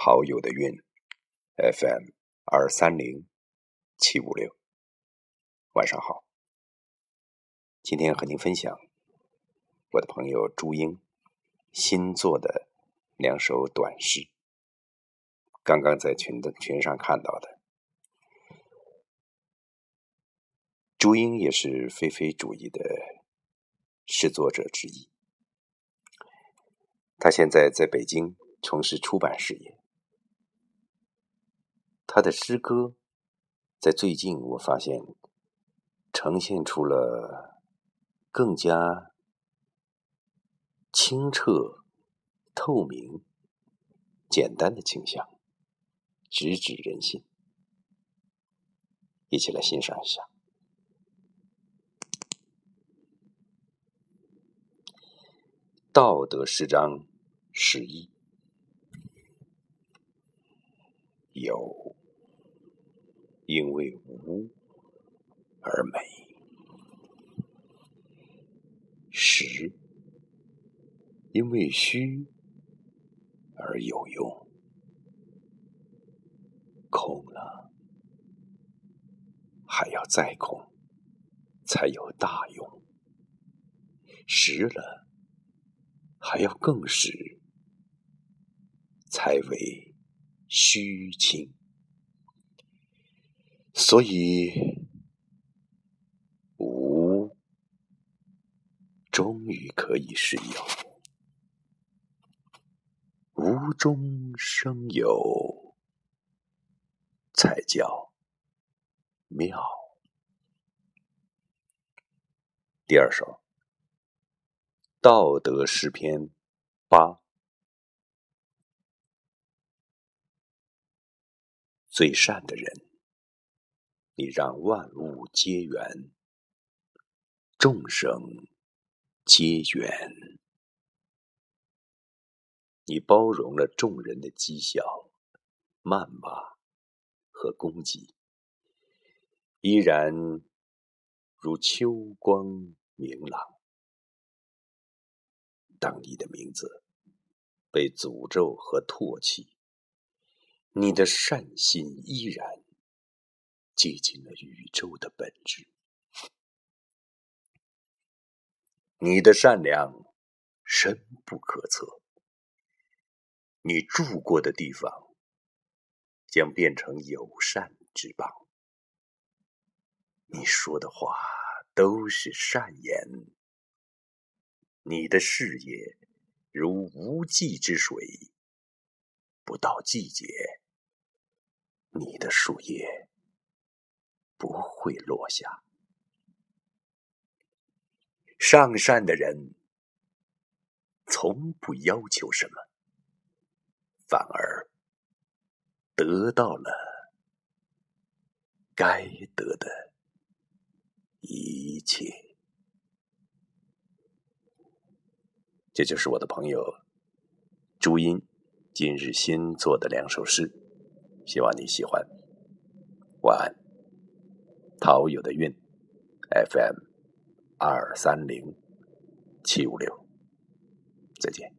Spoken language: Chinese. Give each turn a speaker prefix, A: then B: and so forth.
A: 好友的韵，FM 二三零七五六。晚上好，今天和您分享我的朋友朱英新作的两首短诗，刚刚在群的群上看到的。朱英也是非非主义的诗作者之一，他现在在北京从事出版事业。他的诗歌在最近，我发现呈现出了更加清澈、透明、简单的倾向，直指人心。一起来欣赏一下《道德诗章》十一，有。因为无而美，实因为虚而有用，空了还要再空，才有大用；实了还要更实，才为虚情。所以，无终于可以是有，无中生有，才叫妙。第二首《道德诗篇》八，最善的人。你让万物皆圆，众生皆圆。你包容了众人的讥笑、谩骂和攻击，依然如秋光明朗。当你的名字被诅咒和唾弃，你的善心依然。接近了宇宙的本质。你的善良深不可测，你住过的地方将变成友善之邦。你说的话都是善言，你的事业如无际之水，不到季节，你的树叶。会落下。上善的人从不要求什么，反而得到了该得的一切。这就是我的朋友朱茵今日新作的两首诗，希望你喜欢。晚安。陶友的韵，FM 二三零七五六，再见。